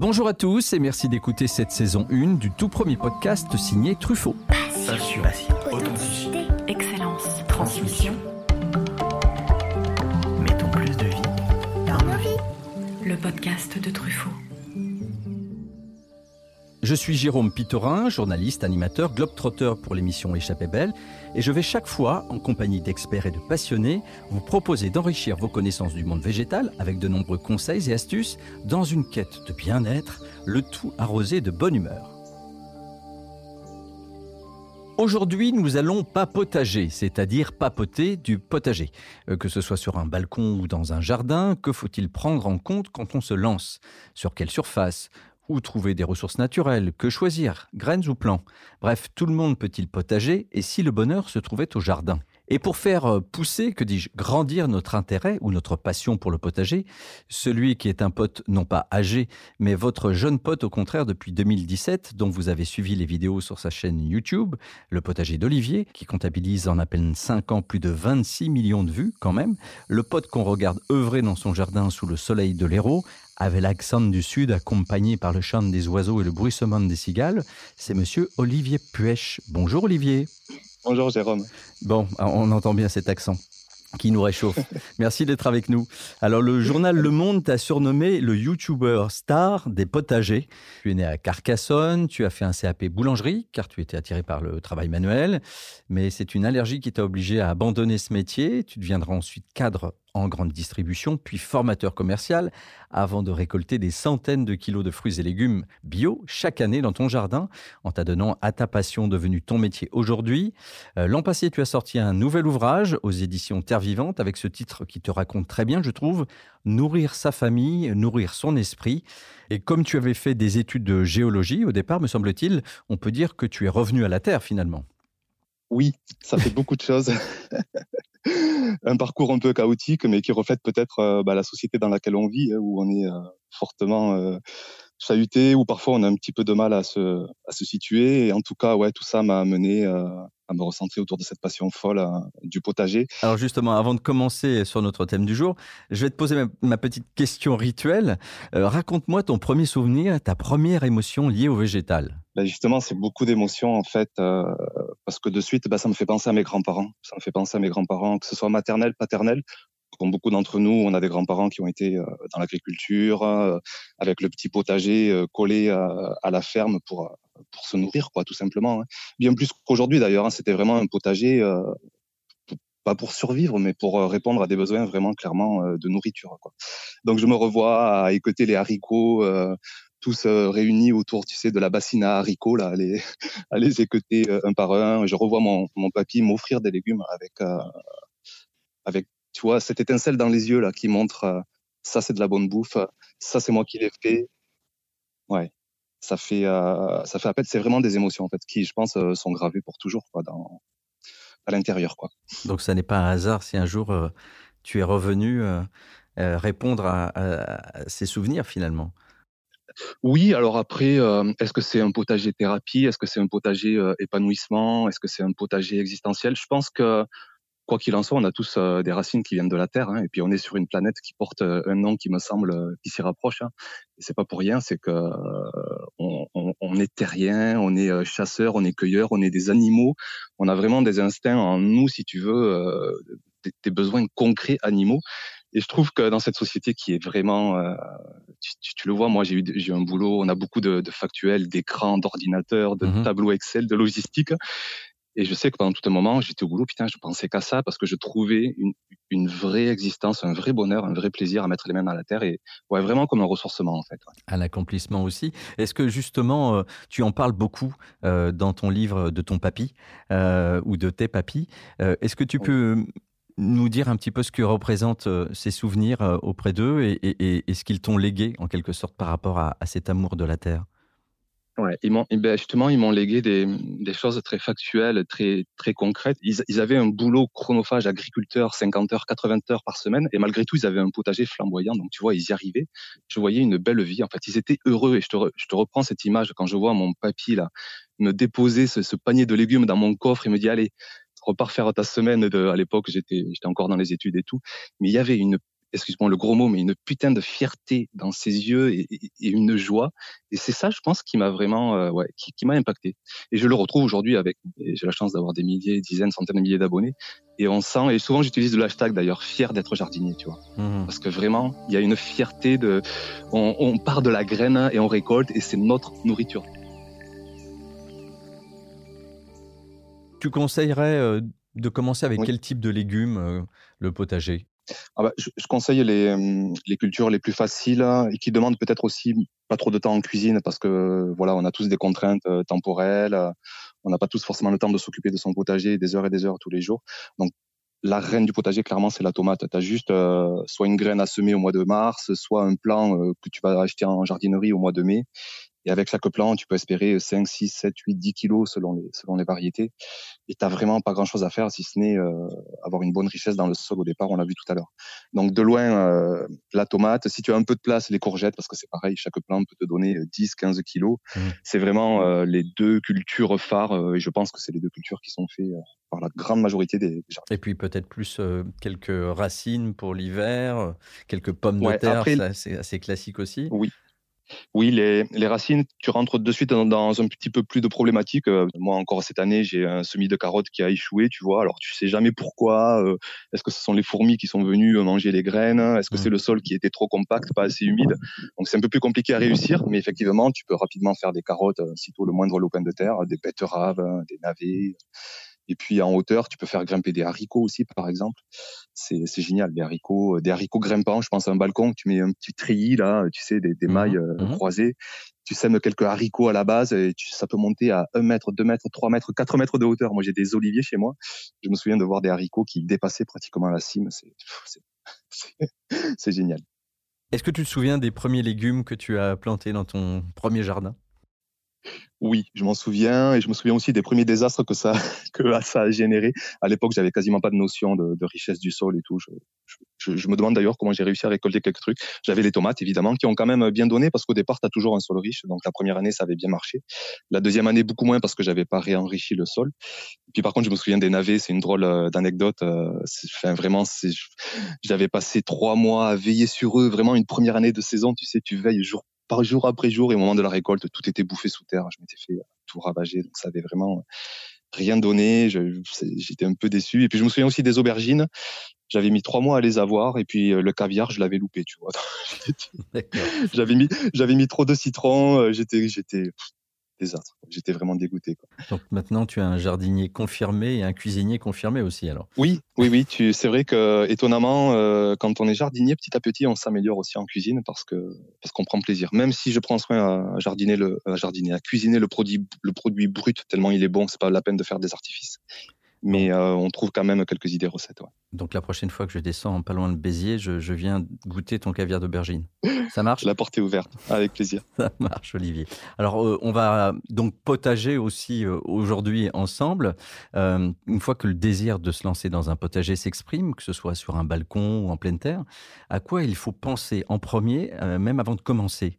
Bonjour à tous et merci d'écouter cette saison 1 du tout premier podcast signé Truffaut. Passion, authenticité, excellence, transmission. Mettons plus de vie dans nos vies. Le podcast de Truffaut. Je suis Jérôme Pitorin, journaliste, animateur, globetrotter pour l'émission Échappée Belle, et je vais chaque fois, en compagnie d'experts et de passionnés, vous proposer d'enrichir vos connaissances du monde végétal avec de nombreux conseils et astuces dans une quête de bien-être, le tout arrosé de bonne humeur. Aujourd'hui, nous allons papotager, c'est-à-dire papoter du potager. Euh, Que ce soit sur un balcon ou dans un jardin, que faut-il prendre en compte quand on se lance? Sur quelle surface? Où trouver des ressources naturelles Que choisir Graines ou plants. Bref, tout le monde peut-il potager et si le bonheur se trouvait au jardin? Et pour faire euh, pousser, que dis-je, grandir notre intérêt ou notre passion pour le potager, celui qui est un pote non pas âgé, mais votre jeune pote au contraire depuis 2017, dont vous avez suivi les vidéos sur sa chaîne YouTube, le potager d'Olivier, qui comptabilise en à peine 5 ans plus de 26 millions de vues quand même, le pote qu'on regarde œuvrer dans son jardin sous le soleil de l'Hérault, avec l'accent du sud accompagné par le chant des oiseaux et le bruissement des cigales, c'est monsieur Olivier Puech. Bonjour Olivier. Bonjour Jérôme. Bon, on entend bien cet accent qui nous réchauffe. Merci d'être avec nous. Alors, le journal Le Monde t'a surnommé le YouTuber star des potagers. Tu es né à Carcassonne, tu as fait un CAP boulangerie, car tu étais attiré par le travail manuel, mais c'est une allergie qui t'a obligé à abandonner ce métier. Tu deviendras ensuite cadre en grande distribution, puis formateur commercial, avant de récolter des centaines de kilos de fruits et légumes bio chaque année dans ton jardin, en t'adonnant à ta passion devenue ton métier aujourd'hui. Euh, L'an passé, tu as sorti un nouvel ouvrage aux éditions Terre Vivante avec ce titre qui te raconte très bien, je trouve, Nourrir sa famille, nourrir son esprit. Et comme tu avais fait des études de géologie au départ, me semble-t-il, on peut dire que tu es revenu à la Terre finalement. Oui, ça fait beaucoup de choses. un parcours un peu chaotique, mais qui reflète peut-être euh, bah, la société dans laquelle on vit, hein, où on est euh, fortement euh, chahuté, où parfois on a un petit peu de mal à se, à se situer. Et en tout cas, ouais, tout ça m'a amené euh, à me recentrer autour de cette passion folle euh, du potager. Alors justement, avant de commencer sur notre thème du jour, je vais te poser ma, ma petite question rituelle. Euh, Raconte-moi ton premier souvenir, ta première émotion liée au végétal. Ben justement, c'est beaucoup d'émotions en fait, parce que de suite, ben, ça me fait penser à mes grands-parents. Ça me fait penser à mes grands-parents, que ce soit maternel, paternel. Comme beaucoup d'entre nous, on a des grands-parents qui ont été euh, dans l'agriculture, euh, avec le petit potager euh, collé à, la ferme pour se nourrir, tout simplement. hein. Bien plus qu'aujourd'hui d'ailleurs. hein, C'était vraiment un potager, pas pour survivre, mais pour répondre à des besoins vraiment clairement de nourriture. Donc je me revois à écouter les haricots. tous réunis autour, de la bassine à haricots, là, à les, à écouter un par un. Je revois mon, papy m'offrir des légumes avec, tu vois, cette étincelle dans les yeux, là, qui montre, euh, ça, c'est de la bonne bouffe, ça, c'est moi qui l'ai fait. Ouais. Ça fait, euh, ça fait appel, c'est vraiment des émotions, en fait, qui, je pense, euh, sont gravées pour toujours, quoi, dans, à l'intérieur, quoi. Donc ça n'est pas un hasard si un jour euh, tu es revenu euh, euh, répondre à, à- à ces souvenirs finalement. Oui, alors après, euh, est-ce que c'est un potager thérapie? Est-ce que c'est un potager euh, épanouissement? Est-ce que c'est un potager existentiel? Je pense que, quoi qu'il en soit, on a tous euh, des racines qui viennent de la Terre, hein, et puis on est sur une planète qui porte euh, un nom qui me semble euh, qui s'y rapproche. Hein. Et c'est pas pour rien, c'est que on, on- on est terrien, on est chasseur, on est cueilleur, on est des animaux. On a vraiment des instincts en nous, si tu veux, des, des besoins concrets animaux. Et je trouve que dans cette société qui est vraiment, tu, tu- tu le vois, moi j'ai eu, j'ai eu un boulot, on a beaucoup de, de factuels, d'écrans, d'ordinateurs, de Mhm. tableaux Excel, de logistique. Et je sais que pendant tout un moment, j'étais au boulot, putain, je pensais qu'à ça parce que je trouvais une, une vraie existence, un vrai bonheur, un vrai plaisir à mettre les mains à la terre et ouais, vraiment comme un ressourcement en fait. ouais. À l'accomplissement aussi. Est-ce que justement euh, tu en parles beaucoup euh, dans ton livre de ton papy euh, ou de tes papis Euh, Est-ce que tu Oui. peux nous dire un petit peu ce que représentent ces souvenirs auprès d'eux et, et- et- et ce qu'ils t'ont légué en quelque sorte par rapport à, à cet amour de la terre? Ouais, ils m'ont, ben, justement, ils m'ont légué des, des choses très factuelles, très, très concrètes. Ils, avaient un boulot chronophage agriculteur, 50 heures, 80 heures par semaine, et malgré tout, ils avaient un potager flamboyant. Donc, tu vois, ils y arrivaient. Je voyais une belle vie. En fait, ils étaient heureux. Et je te, je te reprends cette image quand je vois mon papy là me déposer ce, panier de légumes dans mon coffre. Il me dit, allez, repars faire ta semaine. À l'époque, j'étais, j'étais encore dans les études et tout. Mais il y avait une excuse-moi le gros mot, mais une putain de fierté dans ses yeux et, une joie. Et c'est ça, je pense, qui m'a vraiment, euh, ouais, qui, m'a impacté. Et je le retrouve aujourd'hui avec, j'ai la chance d'avoir des milliers, dizaines, centaines de milliers d'abonnés. Et on sent, et souvent j'utilise le hashtag d'ailleurs, fier d'être jardinier, tu vois. Mmh. Parce que vraiment, il y a une fierté de, on, on part de la graine et on récolte et c'est notre nourriture. Tu conseillerais euh, de commencer avec quel type de légumes euh, le potager? Ah bah, je, conseille les, les, cultures les plus faciles et qui demandent peut-être aussi pas trop de temps en cuisine parce que voilà, on a tous des contraintes euh, temporelles, on n'a pas tous forcément le temps de s'occuper de son potager des heures et des heures tous les jours. Donc la reine du potager, clairement, c'est la tomate. Tu as juste soit une graine à semer au mois de mars, soit un plant que tu vas acheter en jardinerie au mois de mai. Et avec chaque plant, tu peux espérer 5, 6, 7, 8, 10 kilos selon les, selon les variétés. Et tu vraiment pas grand-chose à faire si ce n'est euh, avoir une bonne richesse dans le sol au départ, on l'a vu tout à l'heure. Donc de loin, euh, la tomate, si tu as un peu de place, les courgettes, parce que c'est pareil, chaque plant peut te donner 10, 15 kilos. Mmh. C'est vraiment euh, les deux cultures phares, et je pense que c'est les deux cultures qui sont faites par la grande majorité des, jardins. Et puis peut-être plus quelques racines pour l'hiver, quelques pommes de terre, c'est assez classique aussi. Oui, oui, les, les, racines, tu rentres de suite dans, dans, un petit peu plus de problématiques. Euh, moi, encore cette année, j'ai un semis de carottes qui a échoué, tu vois. Alors, tu sais jamais pourquoi. Euh, est-ce que ce sont les fourmis qui sont venues manger les graines Est-ce que c'est le sol qui était trop compact, pas assez humide Donc, c'est un peu plus compliqué à réussir, mais effectivement, tu peux rapidement faire des carottes, euh, sitôt le moindre lopin de terre, des betteraves, des navets. Et puis en hauteur, tu peux faire grimper des haricots aussi, par exemple. C'est génial, des haricots, euh, des haricots grimpants. Je pense à un balcon, tu mets un petit treillis là, tu sais, des, mmh mailles euh, mmh croisées. Tu sèmes quelques haricots à la base et ça peut monter à 1 mètre, 2 mètres, 3 mètres, 4 mètres de hauteur. Moi, j'ai des oliviers chez moi. Je me souviens de voir des haricots qui dépassaient pratiquement la cime. C'est génial. Est-ce que tu te souviens des premiers légumes que tu as plantés dans ton premier jardin? Oui, je m'en souviens et je me souviens aussi des premiers désastres que ça, que ça a généré. À l'époque, j'avais quasiment pas de notion de, richesse du sol et tout. Je, me demande d'ailleurs comment j'ai réussi à récolter quelques trucs. J'avais les tomates, évidemment, qui ont quand même bien donné parce qu'au départ, tu as toujours un sol riche. Donc la première année, ça avait bien marché. La deuxième année, beaucoup moins parce que j'avais pas réenrichi le sol. Puis par contre, je me souviens des navets. C'est une drôle euh, d'anecdote. Euh, enfin, vraiment, j'avais passé trois mois à veiller sur eux. Vraiment une première année de saison. Tu sais, tu veilles jour par jour après jour et au moment de la récolte, tout était bouffé sous terre. Je m'étais fait euh, tout ravager, donc ça avait vraiment rien donné. J'étais un peu déçu. Et puis je me souviens aussi des aubergines. J'avais mis trois mois à les avoir et puis euh, le caviar, je l'avais loupé, tu vois. j'avais mis, j'avais mis trop de citron. Euh, j'étais, j'étais, désastre. J'étais vraiment dégoûté. Donc maintenant, tu as un jardinier confirmé et un cuisinier confirmé aussi, alors Oui, oui, oui. Tu, c'est vrai que étonnamment, euh, quand on est jardinier, petit à petit, on s'améliore aussi en cuisine parce que parce qu'on prend plaisir. Même si je prends soin à jardiner le, à jardiner, à cuisiner le produit, le produit brut tellement il est bon, c'est pas la peine de faire des artifices mais euh, on trouve quand même quelques idées recettes. Donc la prochaine fois que je descends pas loin de Béziers, je, viens goûter ton caviar d'aubergine. Ça marche? La porte est ouverte, avec plaisir. Ça marche, Olivier. Alors euh, on va donc potager aussi euh, aujourd'hui ensemble. une fois que le désir de se lancer dans un potager s'exprime, que ce soit sur un balcon ou en pleine terre, à quoi il faut penser en premier, même avant de commencer?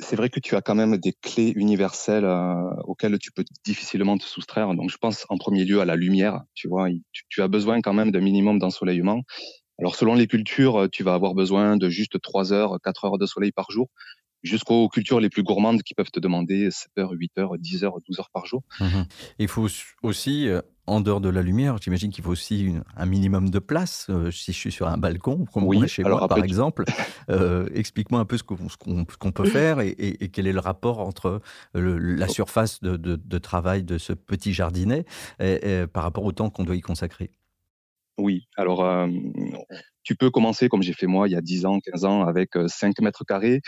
C'est vrai que tu as quand même des clés universelles euh, auxquelles tu peux difficilement te soustraire. Donc, je pense en premier lieu à la lumière. Tu vois, tu, as besoin quand même d'un minimum d'ensoleillement. Alors, selon les cultures, tu vas avoir besoin de juste 3 heures, 4 heures de soleil par jour jusqu'aux cultures les plus gourmandes qui peuvent te demander 7 heures, 8 heures, 10 heures, 12 heures par jour. Mmh Il faut aussi, euh, en dehors de la lumière, j'imagine qu'il faut aussi un minimum de place. Euh, si je suis sur un balcon, comme oui, chez moi par exemple, euh, explique-moi un peu ce qu'on peut faire et, quel est le rapport entre la oh. surface de, travail de ce petit jardinet par rapport au temps qu'on doit y consacrer. Oui, alors tu peux commencer comme j'ai fait moi il y a 10 ans, 15 ans avec 5 mètres carrés,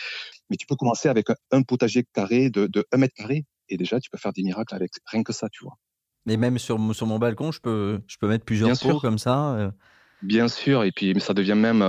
mais tu peux commencer avec un potager carré de, de 1 mètre carré et déjà tu peux faire des miracles avec rien que ça, tu vois. Mais même sur, sur mon balcon, je peux, je peux mettre plusieurs pots comme ça Bien sûr, et puis ça devient même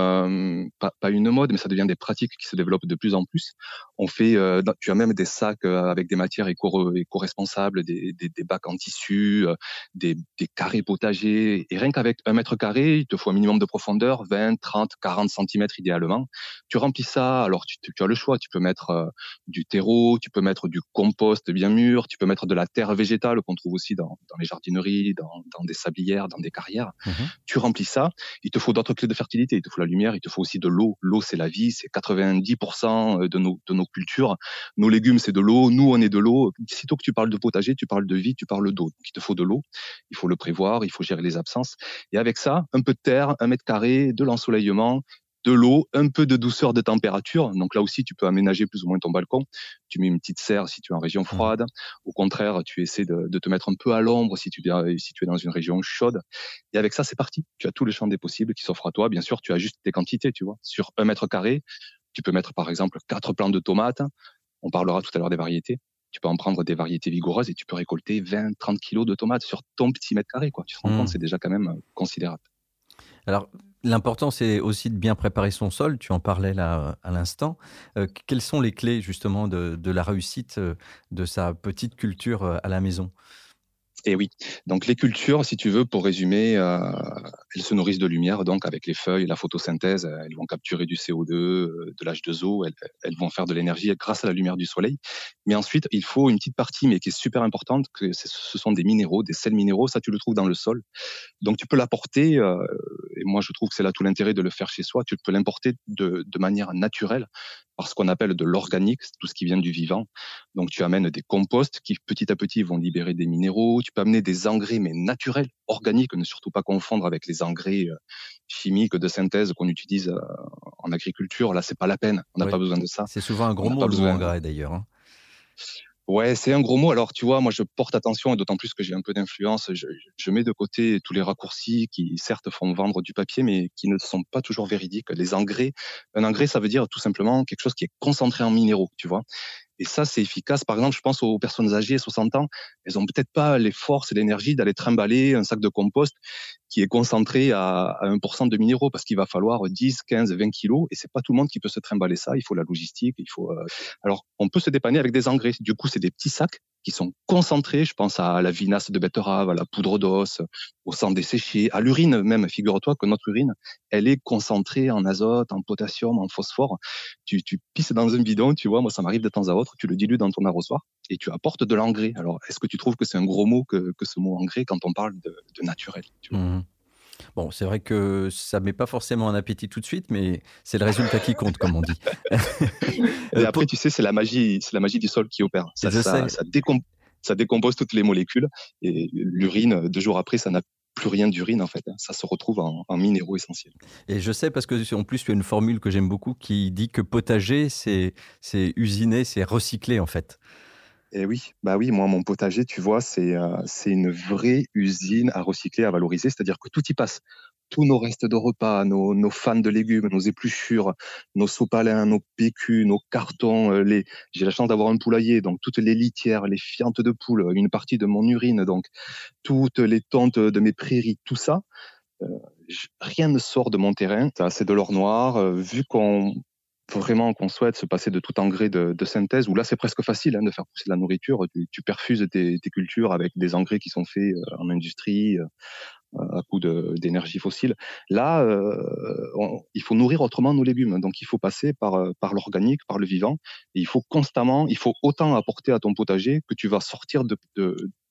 pas, une mode, mais ça devient des pratiques qui se développent de plus en plus. On fait, euh, tu as même des sacs euh, avec des matières éco-responsables, des, des, des, bacs en tissu, des, des, carrés potagers. Et rien qu'avec un mètre carré, il te faut un minimum de profondeur, 20, 30, 40 centimètres idéalement. Tu remplis ça, alors tu, tu as le choix. Tu peux mettre du terreau, tu peux mettre du compost bien mûr, tu peux mettre de la terre végétale qu'on trouve aussi dans, dans les jardineries, dans, dans, des sablières, dans des carrières. Mmh tu remplis ça. Il te faut d'autres clés de fertilité. Il te faut la lumière, il te faut aussi de l'eau. L'eau, c'est la vie. C'est 90% de nos, de nos cultures. Nos légumes, c'est de l'eau. Nous, on est de l'eau. Sitôt que tu parles de potager, tu parles de vie, tu parles d'eau. Donc, il te faut de l'eau. Il faut le prévoir. Il faut gérer les absences. Et avec ça, un peu de terre, un mètre carré, de l'ensoleillement, de l'eau, un peu de douceur de température. Donc là aussi, tu peux aménager plus ou moins ton balcon. Tu mets une petite serre si tu es en région mmh. froide. Au contraire, tu essaies de, te mettre un peu à l'ombre si tu, si tu es dans une région chaude. Et avec ça, c'est parti. Tu as tous les champs des possibles qui s'offrent à toi. Bien sûr, tu as juste tes quantités, tu vois. Sur un mètre carré, tu peux mettre par exemple quatre plants de tomates. On parlera tout à l'heure des variétés. Tu peux en prendre des variétés vigoureuses et tu peux récolter 20, 30 kilos de tomates sur ton petit mètre carré, quoi. Tu te rends mmh. compte, c'est déjà quand même considérable. Alors, l'important, c'est aussi de bien préparer son sol. Tu en parlais là à l'instant. Euh, quelles sont les clés justement de, de, la réussite euh, de sa petite culture euh, à la maison? Et oui, donc les cultures, si tu veux, pour résumer, euh, elles se nourrissent de lumière, donc avec les feuilles, la photosynthèse, elles vont capturer du CO2, euh, de l'H2O, elles, vont faire de l'énergie grâce à la lumière du soleil. Mais ensuite, il faut une petite partie, mais qui est super importante, que ce sont des minéraux, des sels minéraux, ça tu le trouves dans le sol. Donc tu peux l'apporter, euh, et moi je trouve que c'est là tout l'intérêt de le faire chez soi, tu peux l'importer de manière naturelle, par ce qu'on appelle de l'organique, tout ce qui vient du vivant. Donc tu amènes des composts qui petit à petit vont libérer des minéraux, tu peux amener des engrais mais naturels, organiques, ne surtout pas confondre avec les engrais euh, chimiques de synthèse qu'on utilise euh, en agriculture. Là, c'est pas la peine, on n'a pas besoin de ça. C'est souvent un gros mot, le engrais d'ailleurs. Hein. Ouais, c'est un gros mot. Alors, tu vois, moi, je porte attention, et d'autant plus que j'ai un peu d'influence, je, je, mets de côté tous les raccourcis qui, certes, font vendre du papier, mais qui ne sont pas toujours véridiques. Les engrais, un engrais, ça veut dire tout simplement quelque chose qui est concentré en minéraux, tu vois. Et ça, c'est efficace. Par exemple, je pense aux personnes âgées, 60 ans, elles ont peut-être pas les forces et l'énergie d'aller trimballer un sac de compost qui est concentré à, à 1% de minéraux parce qu'il va falloir 10, 15, 20 kilos et c'est pas tout le monde qui peut se trimballer ça. Il faut la logistique, il faut. Euh, alors, on peut se dépanner avec des engrais. Du coup, c'est des petits sacs qui sont concentrés. Je pense à la vinasse de betterave, à la poudre d'os, au sang desséché, à l'urine même. Figure-toi que notre urine, elle est concentrée en azote, en potassium, en phosphore. Tu, pisses dans un bidon, tu vois, moi ça m'arrive de temps à autre, tu le dilues dans ton arrosoir et tu apportes de l'engrais. Alors, est-ce que tu trouves que c'est un gros mot que, ce mot engrais quand on parle de, naturel mmh Bon, c'est vrai que ça met pas forcément un appétit tout de suite, mais c'est le résultat qui compte, comme on dit. et après, tu sais, c'est la magie, c'est la magie du sol qui opère. Ça, ça, ça, ça, décompose toutes les molécules et l'urine, deux jours après, ça n'a plus rien d'urine en fait. Hein. Ça se retrouve en, en, minéraux essentiels. Et je sais parce que en plus tu as une formule que j'aime beaucoup qui dit que potager c'est c'est usiner, c'est recycler en fait. Et eh oui, bah oui, moi mon potager, tu vois, c'est euh, c'est une vraie usine à recycler, à valoriser, c'est-à-dire que tout y passe. Tous nos restes de repas, nos, nos fans de légumes, nos épluchures, nos sopalins, nos pécus, nos cartons, euh, j'ai la chance d'avoir un poulailler, donc toutes les litières, les fientes de poules, une partie de mon urine, donc toutes les tontes de mes prairies, tout ça, euh, rien ne sort de mon terrain. C'est de l'or noir. Vu qu'on vraiment qu'on souhaite se passer de tout engrais de, synthèse, où là c'est presque facile hein, de faire pousser de la nourriture, tu, perfuses tes, cultures avec des engrais qui sont faits euh, en industrie, euh, à coup d'énergie fossile. Là, euh, il faut nourrir autrement nos légumes, donc il faut passer par, par l'organique, par le vivant, et il faut constamment, il faut autant apporter à ton potager que tu vas sortir de,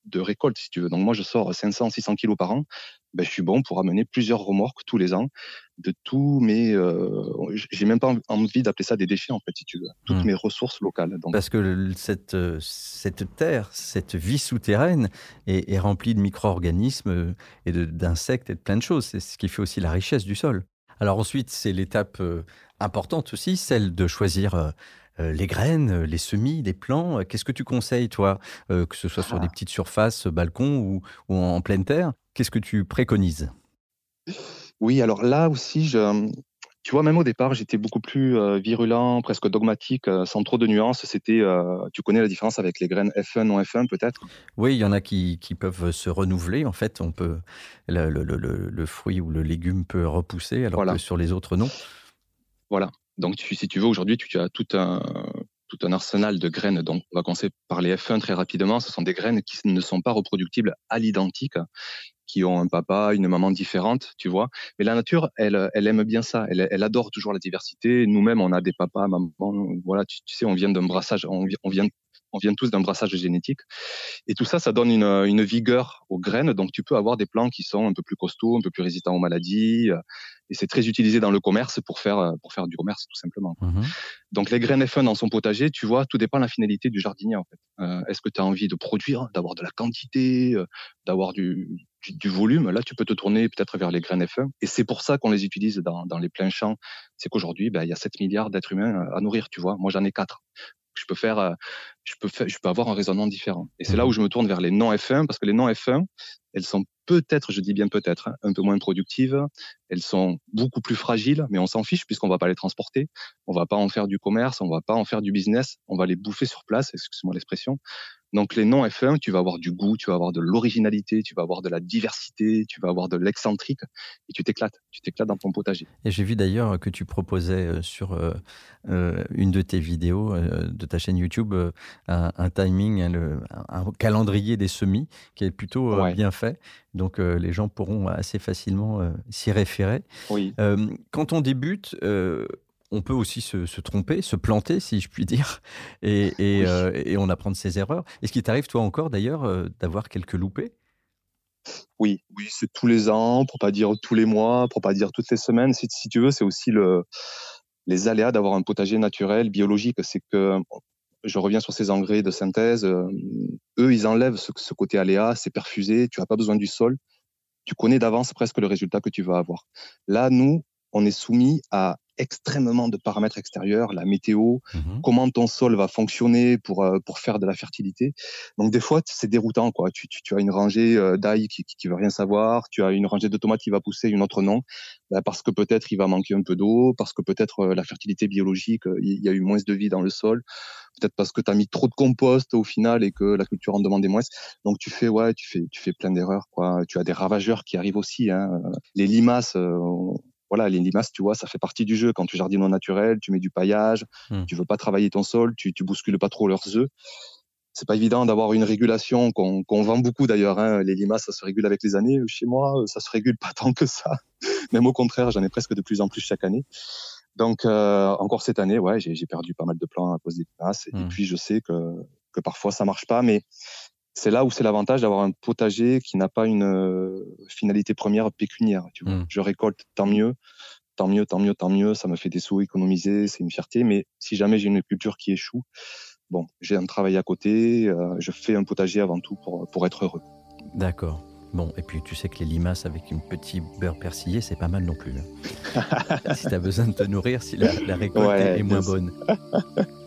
de récolte, si tu veux. Donc moi, je sors 500, 600 kilos par an. Ben, je suis bon pour amener plusieurs remorques tous les ans de tous mes. Euh, j'ai même pas envie d'appeler ça des déchets en fait, si tu veux. Toutes mmh. mes ressources locales. Donc. Parce que cette euh, cette terre, cette vie souterraine est, est remplie de micro-organismes et d'insectes et de plein de choses. C'est ce qui fait aussi la richesse du sol. Alors ensuite, c'est l'étape euh, importante aussi, celle de choisir euh, euh, les graines, les semis, les plants. Qu'est-ce que tu conseilles, toi, que ce soit sur des ah. petites surfaces, balcons ou, ou en pleine terre? Qu'est-ce que tu préconises? Oui, alors là aussi, je, tu vois, même au départ, j'étais beaucoup plus euh, virulent, presque dogmatique, euh, sans trop de nuances. C'était, euh, tu connais la différence avec les graines F1, non F1, peut-être? Oui, il y en a qui, qui, peuvent se renouveler. En fait, on peut, le, le, le, le, fruit ou le légume peut repousser, alors voilà. que sur les autres, non. Voilà. Donc, tu, si tu veux, aujourd'hui, tu, tu, as tout un, tout un arsenal de graines. Donc, on va commencer par les F1 très rapidement. Ce sont des graines qui ne sont pas reproductibles à l'identique, qui ont un papa, une maman différente, tu vois. Mais la nature, elle, elle aime bien ça. Elle, elle adore toujours la diversité. Nous-mêmes, on a des papas, mamans. Voilà, tu, tu sais, on vient d'un brassage, on, on vient on vient tous d'un brassage génétique. Et tout ça, ça donne une, une, vigueur aux graines. Donc, tu peux avoir des plants qui sont un peu plus costauds, un peu plus résistants aux maladies. Euh, et c'est très utilisé dans le commerce pour faire, euh, pour faire du commerce, tout simplement. Mmh Donc, les graines F1 dans son potager, tu vois, tout dépend de la finalité du jardinier, en fait. Euh, Est-ce que tu as envie de produire, d'avoir de la quantité, d'avoir du, du, volume Là, tu peux te tourner peut-être vers les graines F1. Et c'est pour ça qu'on les utilise dans, dans les pleins champs. C'est qu'aujourd'hui, ben, il y a 7 milliards d'êtres humains à nourrir, tu vois. Moi, j'en ai 4 je peux faire, euh, je peux faire, je peux avoir un raisonnement différent. Et c'est là mmh où je me tourne vers les non F1 parce que les non F1, elles sont peut-être, je dis bien peut-être, hein, un peu moins productives. Elles sont beaucoup plus fragiles, mais on s'en fiche puisqu'on va pas les transporter. On va pas en faire du commerce, on va pas en faire du business. On va les bouffer sur place, excuse-moi l'expression. Donc les noms F1, tu vas avoir du goût, tu vas avoir de l'originalité, tu vas avoir de la diversité, tu vas avoir de l'excentrique et tu t'éclates, tu t'éclates dans ton potager. Et j'ai vu d'ailleurs que tu proposais euh, sur euh, euh, une de tes vidéos euh, de ta chaîne YouTube euh, un, un, timing, un, le, un, calendrier des semis qui est plutôt ouais. bien fait. Donc les gens pourront assez facilement s'y référer. Oui. quand on débute, on peut aussi se, se, tromper, se planter, si je puis dire, et, et, oui. euh, et on apprend de ses erreurs. Est-ce qu'il t'arrive, toi encore, d'ailleurs, euh, d'avoir quelques loupés? Oui, oui, c'est tous les ans, pour pas dire tous les mois, pour pas dire toutes les semaines. Si, si tu veux, c'est aussi le, les aléas d'avoir un potager naturel, biologique. C'est que je reviens sur ces engrais de synthèse. Euh, eux, ils enlèvent ce, ce côté aléa, c'est perfusé, tu n'as pas besoin du sol. Tu connais d'avance presque le résultat que tu vas avoir. Là, nous, on est soumis à extrêmement de paramètres extérieurs, la météo, mmh. comment ton sol va fonctionner pour euh, pour faire de la fertilité. Donc des fois c'est déroutant quoi. Tu, tu, tu, as une rangée euh, d'ail qui, qui, qui veut rien savoir, tu as une rangée de tomates qui va pousser, une autre non, ben parce que peut-être il va manquer un peu d'eau, parce que peut-être euh, la fertilité biologique, il y a eu moins de vie dans le sol, peut-être parce que tu as mis trop de compost au final et que la culture en demandait moins. Donc tu fais ouais, tu fais tu fais plein d'erreurs quoi. Tu as des ravageurs qui arrivent aussi. Hein. Les limaces voilà, les limaces, tu vois, ça fait partie du jeu. Quand tu jardines au naturel, tu mets du paillage, mmh. tu veux pas travailler ton sol, tu, tu bouscules pas trop leurs œufs. C'est pas évident d'avoir une régulation qu'on qu vend beaucoup d'ailleurs. Hein. Les limaces, ça se régule avec les années. Chez moi, ça se régule pas tant que ça. Même au contraire, j'en ai presque de plus en plus chaque année. Donc euh, encore cette année, ouais, j'ai perdu pas mal de plants à cause des limaces. Et mmh. puis je sais que, que parfois ça marche pas, mais c'est là où c'est l'avantage d'avoir un potager qui n'a pas une euh, finalité première pécuniaire. Tu vois. Mmh. Je récolte, tant mieux, tant mieux, tant mieux, tant mieux. Ça me fait des sous économisés, c'est une fierté. Mais si jamais j'ai une culture qui échoue, bon, j'ai un travail à côté. Euh, je fais un potager avant tout pour, pour être heureux. D'accord. Bon, et puis tu sais que les limaces avec une petite beurre persillé, c'est pas mal non plus. Hein. si tu as besoin de te nourrir, si la, la récolte ouais, est moins bonne.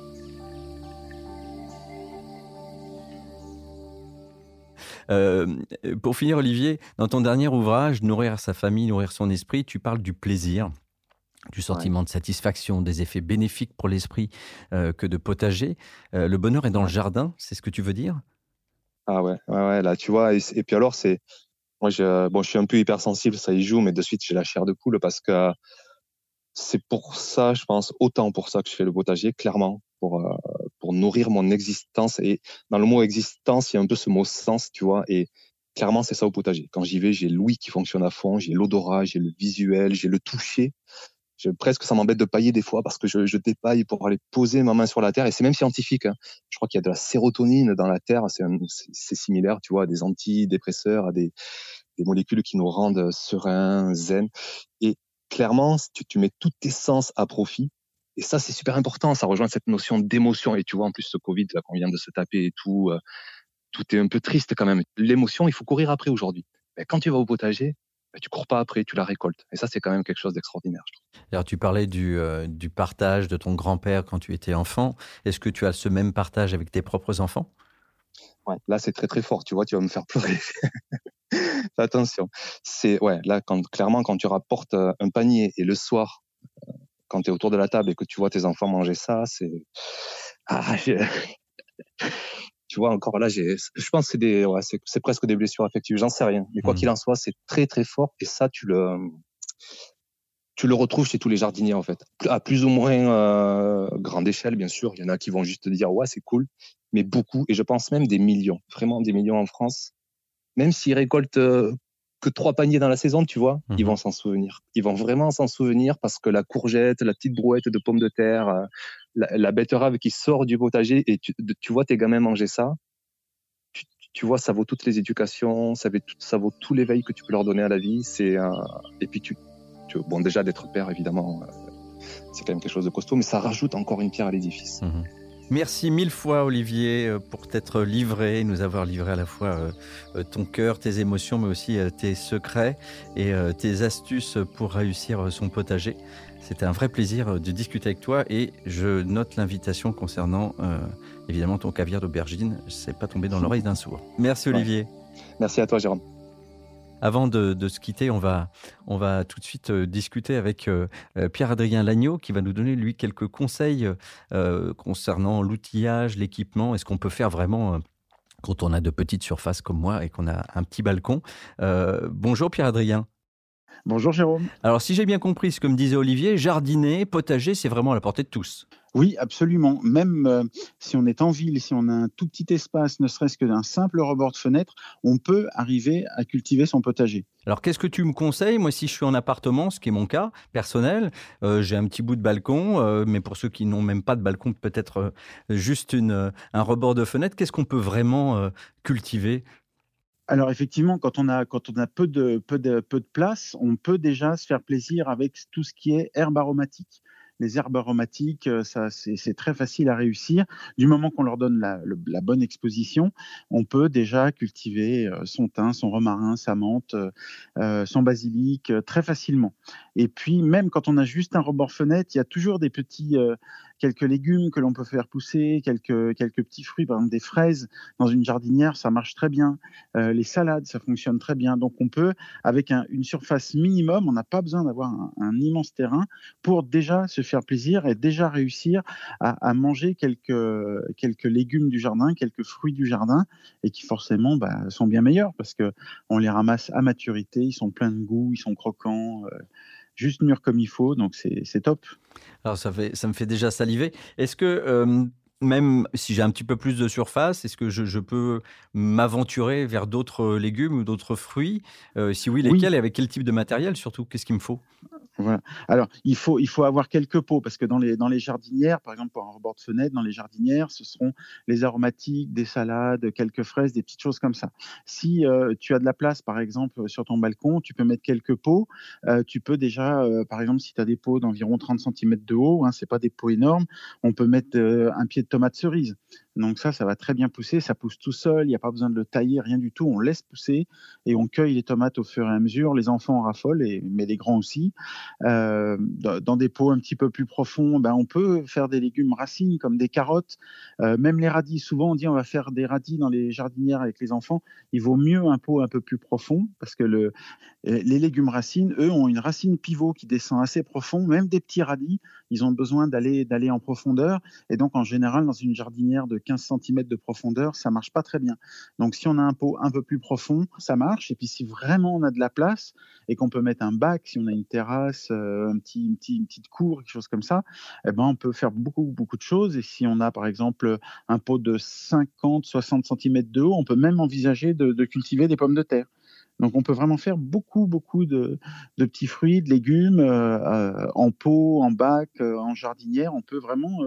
pour finir, Olivier, dans ton dernier ouvrage, Nourrir sa famille, nourrir son esprit, tu parles du plaisir du sentiment ouais. de satisfaction, des effets bénéfiques pour l'esprit euh, que de potager. Euh, le bonheur est dans le jardin, c'est ce que tu veux dire? Ah ouais, ouais, ouais, là tu vois, et, et puis alors c'est... Moi, je, bon, je suis un peu hypersensible, ça y joue, mais de suite, j'ai la chair de poule parce que c'est pour ça, je pense, autant pour ça que je fais le potager, clairement, pour, euh, pour nourrir mon existence. Et dans le mot existence, il y a un peu ce mot sens, tu vois. Et clairement, c'est ça au potager. Quand j'y vais, j'ai l'ouïe qui fonctionne à fond, j'ai l'odorat, j'ai le visuel, j'ai le toucher. Je, presque, ça m'embête de pailler des fois parce que je, je dépaille pour aller poser ma main sur la terre. Et c'est même scientifique. Hein. Je crois qu'il y a de la sérotonine dans la terre. C'est similaire, tu vois, à des antidépresseurs, à des, des molécules qui nous rendent sereins, zen. Et clairement, tu, tu mets tous tes sens à profit, et ça, c'est super important. Ça rejoint cette notion d'émotion. Et tu vois, en plus, ce Covid là qu'on vient de se taper et tout, euh, tout est un peu triste quand même. L'émotion, il faut courir après aujourd'hui. Mais quand tu vas au potager, ben, tu cours pas après, tu la récoltes. Et ça, c'est quand même quelque chose d'extraordinaire. Alors, tu parlais du, euh, du partage de ton grand-père quand tu étais enfant. Est-ce que tu as ce même partage avec tes propres enfants? Ouais, là, c'est très très fort. Tu vois, tu vas me faire pleurer. Attention. C'est ouais, là, quand, clairement, quand tu rapportes euh, un panier et le soir, quand tu es autour de la table et que tu vois tes enfants manger ça, c'est. Ah, tu vois, encore là, j'ai, je pense que c'est des, ouais, c'est, c'est presque des blessures affectives. J'en sais rien. Mais quoi mmh. qu'il en soit, c'est très, très fort. Et ça, tu le, tu le retrouves chez tous les jardiniers en fait, à plus ou moins euh, grande échelle bien sûr. Il y en a qui vont juste te dire ouais c'est cool, mais beaucoup et je pense même des millions, vraiment des millions en France. Même s'ils récoltent euh, que trois paniers dans la saison, tu vois, ils mhm. vont s'en souvenir. Ils vont vraiment s'en souvenir parce que la courgette, la petite brouette de pommes de terre, euh, la, betterave qui sort du potager et tu, tu vois tes gamins manger ça. Tu, tu, vois, ça vaut toutes les éducations, ça vaut, ça vaut tout l'éveil que tu peux leur donner à la vie. C'est et puis tu, bon, déjà d'être père, évidemment, euh, c'est quand même quelque chose de costaud, mais ça rajoute encore une pierre à l'édifice. Mhm. Merci mille fois Olivier euh, pour t'être livré, nous avoir livré à la fois euh, ton cœur, tes émotions, mais aussi tes secrets et tes astuces pour réussir son potager. C'était un vrai plaisir de discuter avec toi et je note l'invitation concernant évidemment ton caviar d'aubergine. C'est pas tombé dans l'oreille d'un sourd. Merci Olivier. Merci à toi Jérôme. Avant de, se quitter, on va, on va tout de suite euh, discuter avec euh, euh, Pierre-Adrien Lagneau qui va nous donner, lui, quelques conseils concernant l'outillage, l'équipement et ce qu'on peut faire vraiment quand on a de petites surfaces comme moi et qu'on a un petit balcon? bonjour Pierre-Adrien. Bonjour Jérôme. Alors si j'ai bien compris ce que me disait Olivier, jardiner, potager, c'est vraiment à la portée de tous. Oui, absolument. Même euh, si on est en ville, si on a un tout petit espace, ne serait-ce que d'un simple rebord de fenêtre, on peut arriver à cultiver son potager. Alors, qu'est-ce que tu me conseilles? Moi, si je suis en appartement, ce qui est mon cas personnel, euh, j'ai un petit bout de balcon, euh, mais pour ceux qui n'ont même pas de balcon, peut-être juste une, un rebord de fenêtre, qu'est-ce qu'on peut vraiment cultiver? Alors effectivement, quand on a, quand on a peu, de, peu, de, peu de place, on peut déjà se faire plaisir avec tout ce qui est herbe aromatique les herbes aromatiques, euh, ça, c'est très facile à réussir. Du moment qu'on leur donne la, bonne exposition, on peut déjà cultiver euh, son thym, son romarin, sa menthe, euh, son basilic très facilement. Et puis, même quand on a juste un rebord fenêtre, il y a toujours des petits, quelques légumes que l'on peut faire pousser, quelques, quelques petits fruits, par exemple des fraises dans une jardinière, ça marche très bien. les salades, ça fonctionne très bien. Donc, on peut, avec une surface minimum, on n'a pas besoin d'avoir un, un, immense terrain pour déjà se faire plaisir et déjà réussir à, manger quelques, quelques légumes du jardin, quelques fruits du jardin, et qui forcément bah, sont bien meilleurs parce que on les ramasse à maturité, ils sont pleins de goût, ils sont croquants. Euh, juste mûrs comme il faut, donc c'est top. Alors ça, fait, ça me fait déjà saliver. Est-ce que euh, même si j'ai un petit peu plus de surface, est-ce que je, peux m'aventurer vers d'autres légumes ou d'autres fruits? Euh, Si oui, lesquels et avec quel type de matériel surtout? Qu'est-ce qu'il me faut? Voilà. Alors, il faut, il faut avoir quelques pots, parce que dans les, dans les jardinières, par exemple, pour un rebord de fenêtre, dans les jardinières, ce seront les aromatiques, des salades, quelques fraises, des petites choses comme ça. Si euh, tu as de la place, par exemple, sur ton balcon, tu peux mettre quelques pots. Euh, tu peux déjà, par exemple, si tu as des pots d'environ 30 cm de haut, hein, ce pas des pots énormes, on peut mettre un pied de tomate cerise. Donc ça, ça va très bien pousser, ça pousse tout seul, il n'y a pas besoin de le tailler, rien du tout, on laisse pousser et on cueille les tomates au fur et à mesure, les enfants en raffolent, et, mais les grands aussi. Euh, dans des pots un petit peu plus profonds, ben, on peut faire des légumes racines comme des carottes, euh, même les radis. Souvent on dit on va faire des radis dans les jardinières avec les enfants, il vaut mieux un pot un peu plus profond parce que le, les légumes racines, eux, ont une racine pivot qui descend assez profond, même des petits radis, ils ont besoin d'aller d'aller en profondeur et donc en général dans une jardinière de 15 cm de profondeur, ça marche pas très bien. Donc si on a un pot un peu plus profond, ça marche. Et puis si vraiment on a de la place et qu'on peut mettre un bac, si on a une terrasse, euh, un petit, une petite cour, quelque chose comme ça, eh ben on peut faire beaucoup beaucoup de choses. Et si on a par exemple un pot de 50-60 cm de haut, on peut même envisager de cultiver des pommes de terre. Donc on peut vraiment faire beaucoup, beaucoup de, petits fruits, de légumes euh, euh, en pot, en bac, euh, en jardinière. On peut vraiment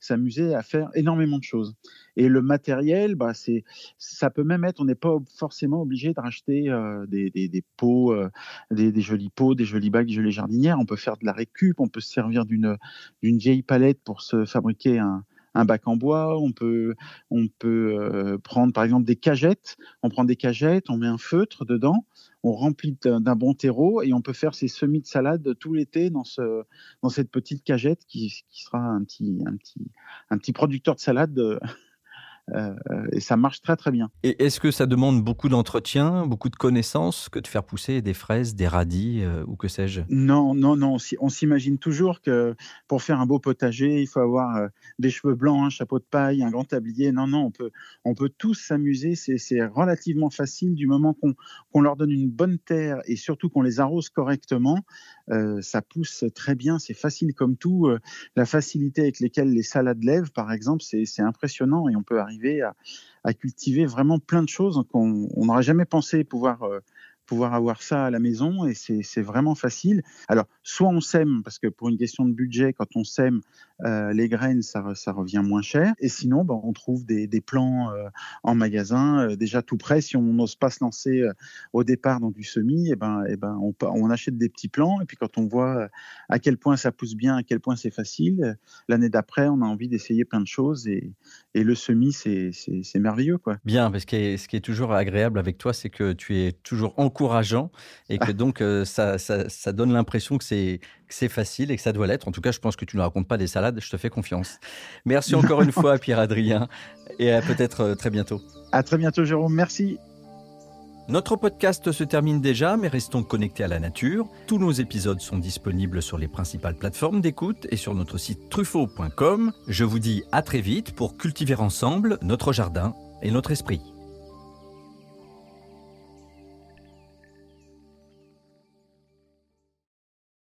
s'amuser à faire énormément de choses. Et le matériel, bah, c'est, ça peut même être, on n'est pas forcément obligé de racheter des, pots, des, jolis pots, des jolis bacs, des jolies jardinières. On peut faire de la récup, on peut se servir d'une, d'une vieille palette pour se fabriquer un, un bac en bois, on peut, on peut euh, prendre par exemple des cagettes, on prend des cagettes, on met un feutre dedans, on remplit d'un bon terreau et on peut faire ses semis de salade tout l'été dans, ce, dans cette petite cagette qui, qui, sera un petit, un, petit, un petit producteur de salade et ça marche très très bien. Et est-ce que ça demande beaucoup d'entretien, beaucoup de connaissances que de faire pousser des fraises, des radis ou que sais-je? Non, non, non. On s'imagine toujours que pour faire un beau potager, il faut avoir des cheveux blancs, un chapeau de paille, un grand tablier. Non, non, on peut, on peut tous s'amuser. C'est relativement facile du moment qu'on leur donne une bonne terre et surtout qu'on les arrose correctement. ça pousse très bien. C'est facile comme tout. la facilité avec lesquelles les salades lèvent, par exemple, c'est impressionnant et on peut arriver à, cultiver vraiment plein de choses qu'on n'aurait jamais pensé pouvoir pouvoir avoir ça à la maison et c'est vraiment facile. Alors, soit on sème, parce que pour une question de budget, quand on sème euh, les graines, ça, ça, revient moins cher. Et sinon, ben, on trouve des, des plants euh, en magasin euh, déjà tout prêts. Si on n'ose pas se lancer au départ dans du semis, et eh ben, et eh ben, on, on, achète des petits plants. Et puis quand on voit à quel point ça pousse bien, à quel point c'est facile, l'année d'après, on a envie d'essayer plein de choses. Et, et le semis, c'est merveilleux. Quoi. Bien, parce que ce qui est toujours agréable avec toi, c'est que tu es toujours encourageant et que donc ça, ça, ça donne l'impression que c'est facile et que ça doit l'être. En tout cas, je pense que tu ne racontes pas des je te fais confiance. Merci encore une fois, Pierre-Adrien, et à peut-être euh, très bientôt. À très bientôt, Jérôme. Merci. Notre podcast se termine déjà, mais restons connectés à la nature. Tous nos épisodes sont disponibles sur les principales plateformes d'écoute et sur notre site truffaut.com. Je vous dis à très vite pour cultiver ensemble notre jardin et notre esprit.